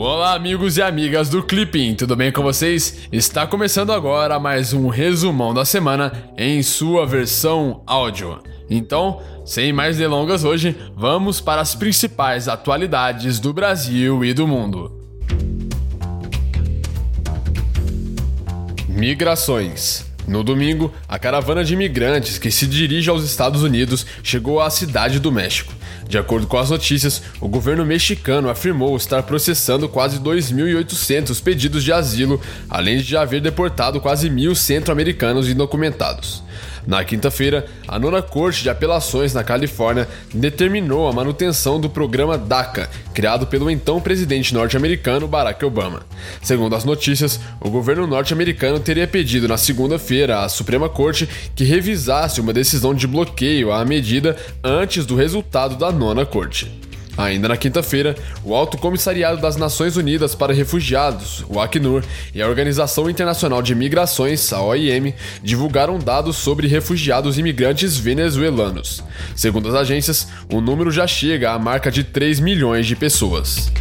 Olá, amigos e amigas do Clipping, tudo bem com vocês? Está começando agora mais um resumão da semana em sua versão áudio. Então, sem mais delongas hoje, vamos para as principais atualidades do Brasil e do mundo. Migrações. No domingo, a caravana de imigrantes que se dirige aos Estados Unidos chegou à cidade do México. De acordo com as notícias, o governo mexicano afirmou estar processando quase 2.800 pedidos de asilo, além de haver deportado quase mil centro-americanos indocumentados. Na quinta-feira, a nona Corte de Apelações na Califórnia determinou a manutenção do programa DACA, criado pelo então presidente norte-americano Barack Obama. Segundo as notícias, o governo norte-americano teria pedido na segunda-feira à Suprema Corte que revisasse uma decisão de bloqueio à medida antes do resultado da nona Corte. Ainda na quinta-feira, o Alto Comissariado das Nações Unidas para Refugiados, o Acnur, e a Organização Internacional de Migrações, a OIM, divulgaram dados sobre refugiados imigrantes venezuelanos. Segundo as agências, o número já chega à marca de 3 milhões de pessoas.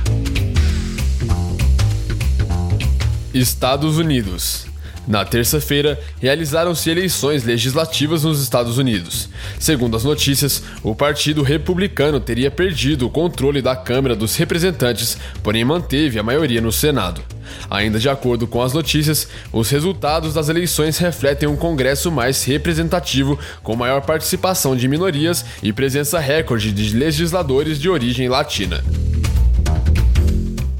Estados Unidos na terça-feira, realizaram-se eleições legislativas nos Estados Unidos. Segundo as notícias, o Partido Republicano teria perdido o controle da Câmara dos Representantes, porém manteve a maioria no Senado. Ainda de acordo com as notícias, os resultados das eleições refletem um Congresso mais representativo, com maior participação de minorias e presença recorde de legisladores de origem latina.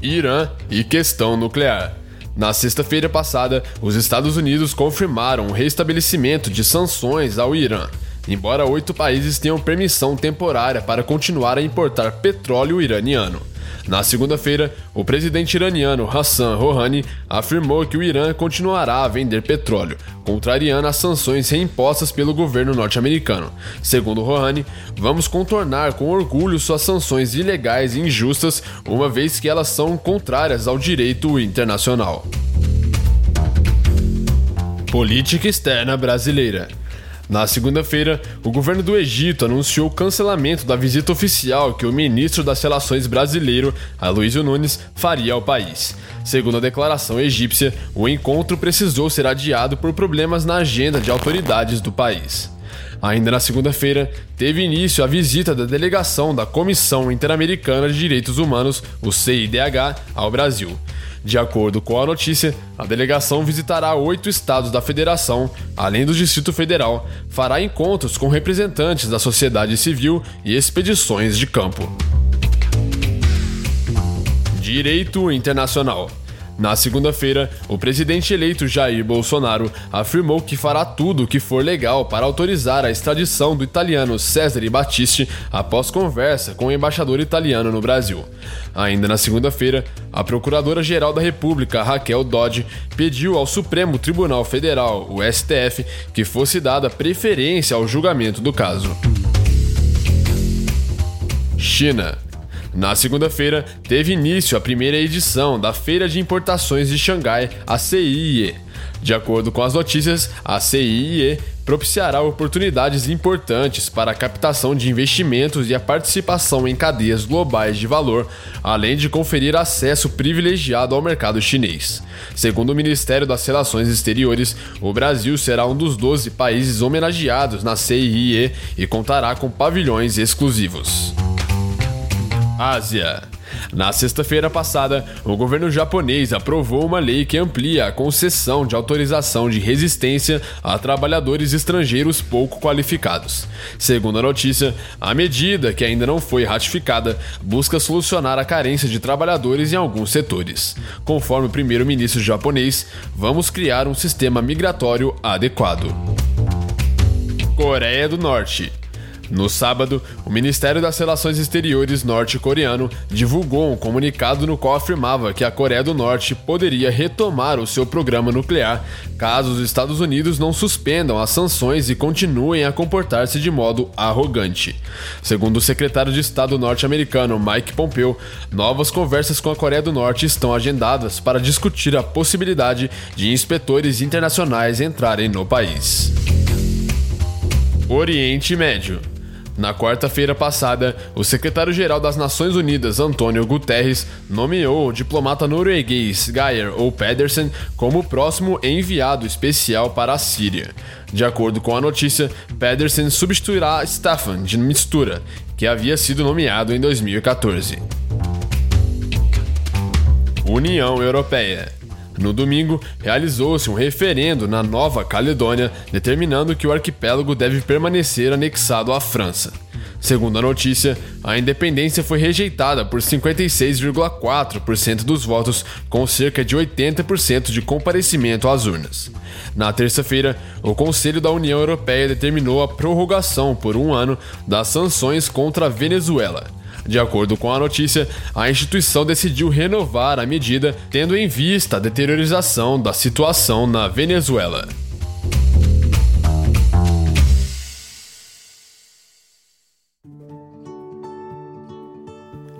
Irã e questão nuclear. Na sexta-feira passada, os Estados Unidos confirmaram o restabelecimento de sanções ao Irã, embora oito países tenham permissão temporária para continuar a importar petróleo iraniano. Na segunda-feira, o presidente iraniano Hassan Rouhani afirmou que o Irã continuará a vender petróleo, contrariando as sanções reimpostas pelo governo norte-americano. Segundo Rouhani, vamos contornar com orgulho suas sanções ilegais e injustas, uma vez que elas são contrárias ao direito internacional. Política externa brasileira. Na segunda-feira, o governo do Egito anunciou o cancelamento da visita oficial que o ministro das Relações brasileiro, Aloysio Nunes, faria ao país. Segundo a declaração egípcia, o encontro precisou ser adiado por problemas na agenda de autoridades do país. Ainda na segunda-feira, teve início a visita da delegação da Comissão Interamericana de Direitos Humanos, o CIDH, ao Brasil. De acordo com a notícia, a delegação visitará oito estados da federação, além do Distrito Federal, fará encontros com representantes da sociedade civil e expedições de campo. Direito Internacional na segunda-feira, o presidente eleito Jair Bolsonaro afirmou que fará tudo o que for legal para autorizar a extradição do italiano Cesare Battisti após conversa com o embaixador italiano no Brasil. Ainda na segunda-feira, a Procuradora-Geral da República, Raquel Dodge, pediu ao Supremo Tribunal Federal, o STF, que fosse dada preferência ao julgamento do caso. China. Na segunda-feira, teve início a primeira edição da Feira de Importações de Xangai, a CIIE. De acordo com as notícias, a CIIE propiciará oportunidades importantes para a captação de investimentos e a participação em cadeias globais de valor, além de conferir acesso privilegiado ao mercado chinês. Segundo o Ministério das Relações Exteriores, o Brasil será um dos 12 países homenageados na CIIE e contará com pavilhões exclusivos. Ásia. Na sexta-feira passada, o governo japonês aprovou uma lei que amplia a concessão de autorização de resistência a trabalhadores estrangeiros pouco qualificados. Segundo a notícia, a medida, que ainda não foi ratificada, busca solucionar a carência de trabalhadores em alguns setores. Conforme o primeiro-ministro japonês, vamos criar um sistema migratório adequado. Coreia do Norte. No sábado, o Ministério das Relações Exteriores norte-coreano divulgou um comunicado no qual afirmava que a Coreia do Norte poderia retomar o seu programa nuclear caso os Estados Unidos não suspendam as sanções e continuem a comportar-se de modo arrogante. Segundo o secretário de Estado norte-americano Mike Pompeo, novas conversas com a Coreia do Norte estão agendadas para discutir a possibilidade de inspetores internacionais entrarem no país. Oriente Médio Na quarta-feira passada, o secretário-geral das Nações Unidas, Antônio Guterres, nomeou o diplomata norueguês Geir ou Pedersen como o próximo enviado especial para a Síria. De acordo com a notícia, Pedersen substituirá Staffan de Mistura, que havia sido nomeado em 2014. União Europeia no domingo, realizou-se um referendo na Nova Caledônia determinando que o arquipélago deve permanecer anexado à França. Segundo a notícia, a independência foi rejeitada por 56,4% dos votos, com cerca de 80% de comparecimento às urnas. Na terça-feira, o Conselho da União Europeia determinou a prorrogação por um ano das sanções contra a Venezuela. De acordo com a notícia, a instituição decidiu renovar a medida, tendo em vista a deteriorização da situação na Venezuela.